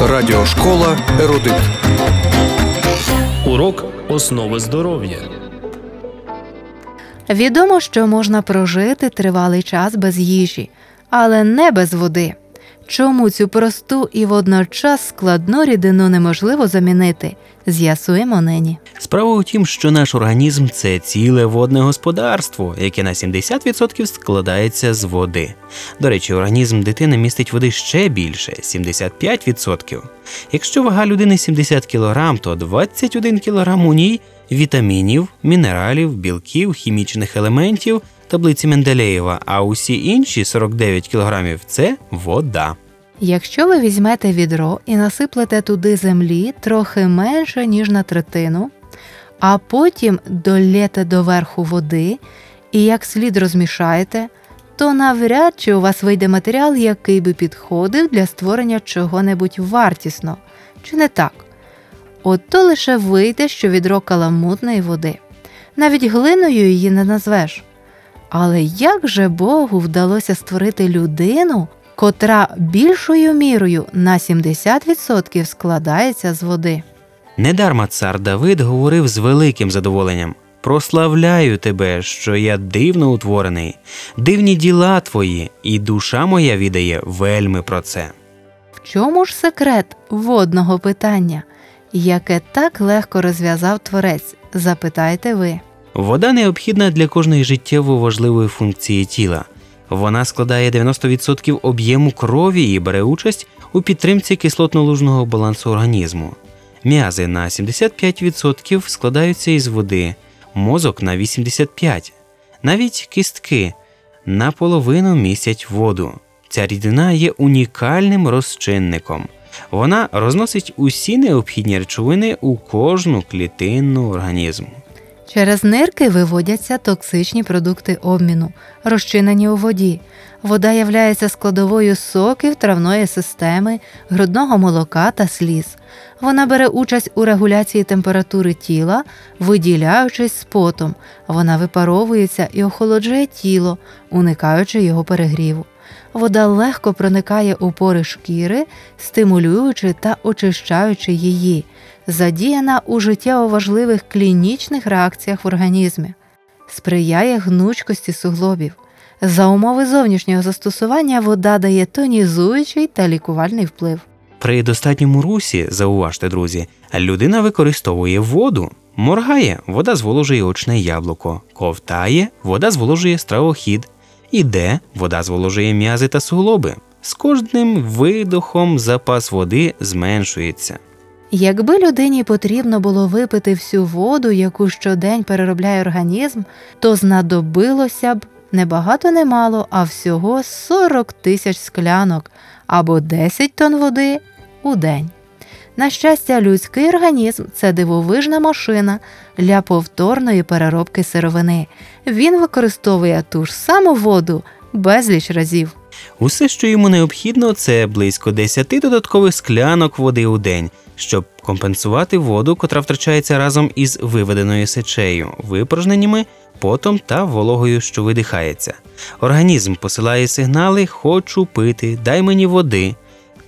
Радіошкола Ерудит. Урок основи здоров'я. Відомо, що можна прожити тривалий час без їжі, але не без води. Чому цю просту і водночас складну рідину неможливо замінити? З'ясуємо нині. Справа у тім, що наш організм це ціле водне господарство, яке на 70% складається з води. До речі, організм дитини містить води ще більше 75%. Якщо вага людини 70 кг, то 21 кг у ній вітамінів, мінералів, білків, хімічних елементів, таблиці Менделєєва, а усі інші 49 кг – це вода. Якщо ви візьмете відро і насиплете туди землі трохи менше, ніж на третину, а потім долєте доверху води і як слід розмішаєте, то навряд чи у вас вийде матеріал, який би підходив для створення чого-небудь вартісно, чи не так? От то лише вийде, що відро каламутної води. Навіть глиною її не назвеш. Але як же Богу вдалося створити людину, котра більшою мірою на 70% складається з води? Недарма цар Давид говорив з великим задоволенням: Прославляю тебе, що я дивно утворений, дивні діла твої, і душа моя відає вельми про це. В чому ж секрет водного питання, яке так легко розв'язав творець? Запитайте ви. Вода необхідна для кожної життєво важливої функції тіла. Вона складає 90% об'єму крові і бере участь у підтримці кислотно-лужного балансу організму. М'язи на 75% складаються із води, мозок на 85%. Навіть кістки наполовину містять воду. Ця рідина є унікальним розчинником. Вона розносить усі необхідні речовини у кожну клітинну організму. Через нирки виводяться токсичні продукти обміну, розчинені у воді. Вода являється складовою соків травної системи, грудного молока та сліз. Вона бере участь у регуляції температури тіла, виділяючись з потом. Вона випаровується і охолоджує тіло, уникаючи його перегріву. Вода легко проникає у пори шкіри, стимулюючи та очищаючи її, задіяна у життєво важливих клінічних реакціях в організмі, сприяє гнучкості суглобів. За умови зовнішнього застосування вода дає тонізуючий та лікувальний вплив. При достатньому русі, зауважте, друзі, людина використовує воду. Моргає, вода зволожує очне яблуко, ковтає, вода зволожує стравохід, іде, вода зволожує м'язи та суглоби. З кожним видохом запас води зменшується. Якби людині потрібно було випити всю воду, яку щодень переробляє організм, то знадобилося б не багато не мало, а всього 40 тисяч склянок або 10 тонн води у день. На щастя, людський організм це дивовижна машина для повторної переробки сировини. Він використовує ту ж саму воду безліч разів. Усе, що йому необхідно, це близько 10 додаткових склянок води у день, щоб компенсувати воду, котра втрачається разом із виведеною сечею, випорожненнями, потом та вологою, що видихається. Організм посилає сигнали Хочу пити, дай мені води.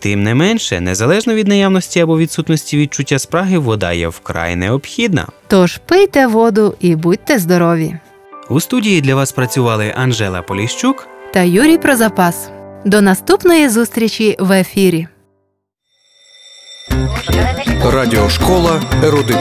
Тим не менше, незалежно від наявності або відсутності відчуття спраги, вода є вкрай необхідна. Тож пийте воду і будьте здорові! У студії для вас працювали Анжела Поліщук Та Юрій про запас. До наступної зустрічі в ефірі. Радіошкола Ерудит.